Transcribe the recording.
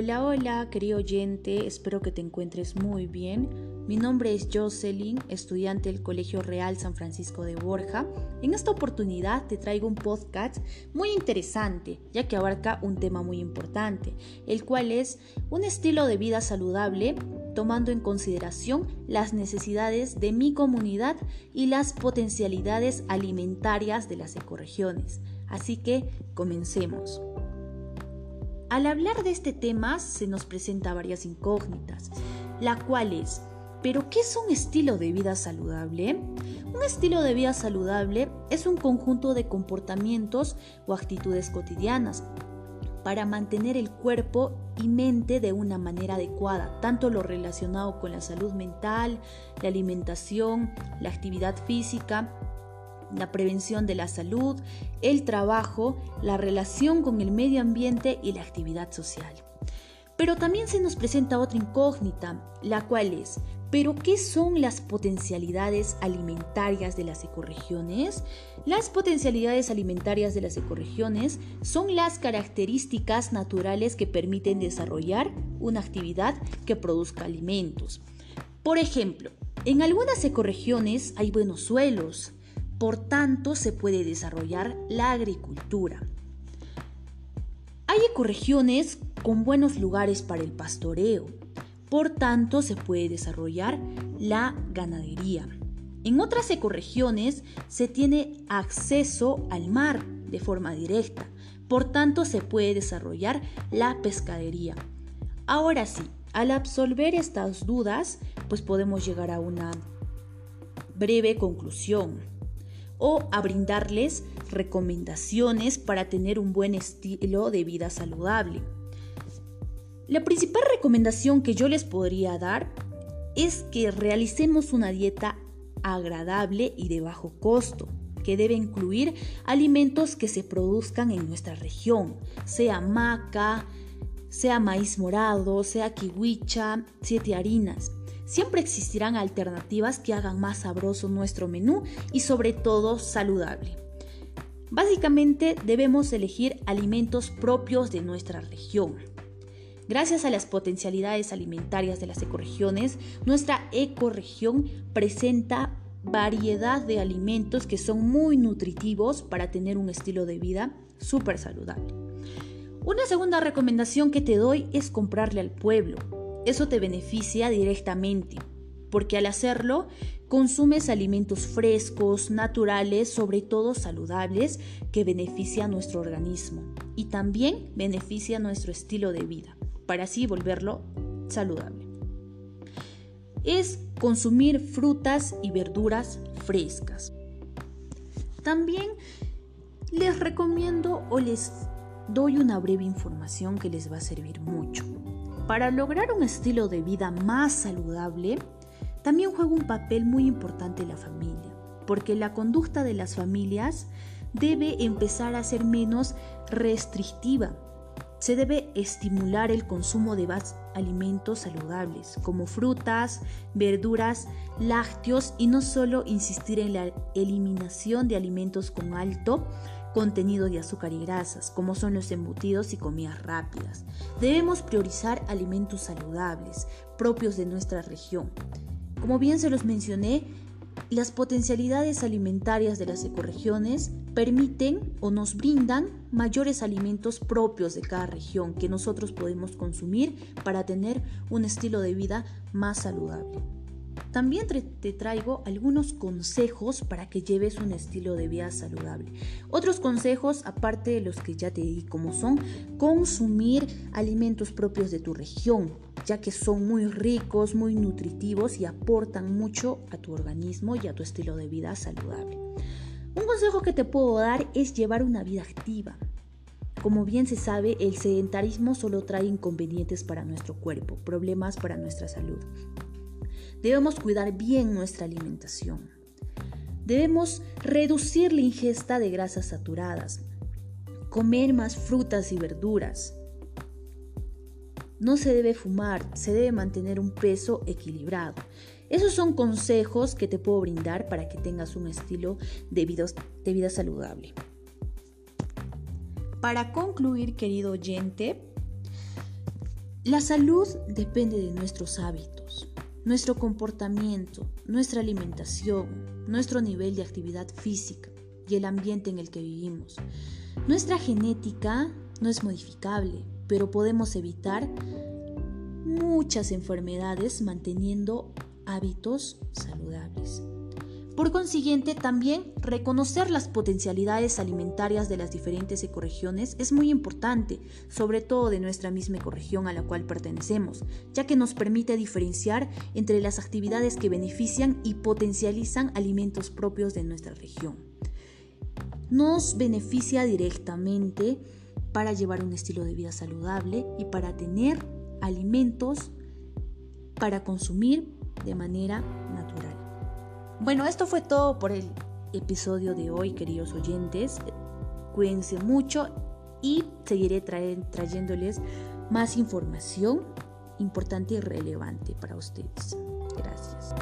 Hola, hola, querido oyente, espero que te encuentres muy bien. Mi nombre es Jocelyn, estudiante del Colegio Real San Francisco de Borja. En esta oportunidad te traigo un podcast muy interesante, ya que abarca un tema muy importante, el cual es un estilo de vida saludable, tomando en consideración las necesidades de mi comunidad y las potencialidades alimentarias de las ecorregiones. Así que comencemos. Al hablar de este tema se nos presenta varias incógnitas, la cual es, ¿pero qué es un estilo de vida saludable? Un estilo de vida saludable es un conjunto de comportamientos o actitudes cotidianas para mantener el cuerpo y mente de una manera adecuada, tanto lo relacionado con la salud mental, la alimentación, la actividad física, la prevención de la salud, el trabajo, la relación con el medio ambiente y la actividad social. Pero también se nos presenta otra incógnita, la cual es, ¿pero qué son las potencialidades alimentarias de las ecorregiones? Las potencialidades alimentarias de las ecorregiones son las características naturales que permiten desarrollar una actividad que produzca alimentos. Por ejemplo, en algunas ecorregiones hay buenos suelos, por tanto, se puede desarrollar la agricultura. Hay ecorregiones con buenos lugares para el pastoreo. Por tanto, se puede desarrollar la ganadería. En otras ecorregiones se tiene acceso al mar de forma directa. Por tanto, se puede desarrollar la pescadería. Ahora sí, al absolver estas dudas, pues podemos llegar a una breve conclusión o a brindarles recomendaciones para tener un buen estilo de vida saludable. La principal recomendación que yo les podría dar es que realicemos una dieta agradable y de bajo costo, que debe incluir alimentos que se produzcan en nuestra región, sea maca, sea maíz morado, sea kiwicha, siete harinas. Siempre existirán alternativas que hagan más sabroso nuestro menú y sobre todo saludable. Básicamente debemos elegir alimentos propios de nuestra región. Gracias a las potencialidades alimentarias de las ecorregiones, nuestra ecorregión presenta variedad de alimentos que son muy nutritivos para tener un estilo de vida súper saludable. Una segunda recomendación que te doy es comprarle al pueblo. Eso te beneficia directamente, porque al hacerlo consumes alimentos frescos, naturales, sobre todo saludables, que beneficia a nuestro organismo y también beneficia nuestro estilo de vida, para así volverlo saludable. Es consumir frutas y verduras frescas. También les recomiendo o les doy una breve información que les va a servir mucho. Para lograr un estilo de vida más saludable, también juega un papel muy importante la familia, porque la conducta de las familias debe empezar a ser menos restrictiva. Se debe estimular el consumo de alimentos saludables, como frutas, verduras, lácteos y no solo insistir en la eliminación de alimentos con alto contenido de azúcar y grasas, como son los embutidos y comidas rápidas. Debemos priorizar alimentos saludables, propios de nuestra región. Como bien se los mencioné, las potencialidades alimentarias de las ecorregiones permiten o nos brindan mayores alimentos propios de cada región que nosotros podemos consumir para tener un estilo de vida más saludable. También te traigo algunos consejos para que lleves un estilo de vida saludable. Otros consejos, aparte de los que ya te di, como son consumir alimentos propios de tu región, ya que son muy ricos, muy nutritivos y aportan mucho a tu organismo y a tu estilo de vida saludable. Un consejo que te puedo dar es llevar una vida activa. Como bien se sabe, el sedentarismo solo trae inconvenientes para nuestro cuerpo, problemas para nuestra salud. Debemos cuidar bien nuestra alimentación. Debemos reducir la ingesta de grasas saturadas, comer más frutas y verduras. No se debe fumar, se debe mantener un peso equilibrado. Esos son consejos que te puedo brindar para que tengas un estilo de vida, de vida saludable. Para concluir, querido oyente, La salud depende de nuestros hábitos, nuestro comportamiento, nuestra alimentación, nuestro nivel de actividad física y el ambiente en el que vivimos. Nuestra genética no es modificable, pero podemos evitar muchas enfermedades manteniendo hábitos saludables. Por consiguiente, también reconocer las potencialidades alimentarias de las diferentes ecorregiones es muy importante, sobre todo de nuestra misma ecorregión a la cual pertenecemos, ya que nos permite diferenciar entre las actividades que benefician y potencializan alimentos propios de nuestra región. Nos beneficia directamente para llevar un estilo de vida saludable y para tener alimentos para consumir de manera natural. Bueno, esto fue todo por el episodio de hoy, queridos oyentes. Cuídense mucho y seguiré trayéndoles más información importante y relevante para ustedes. Gracias.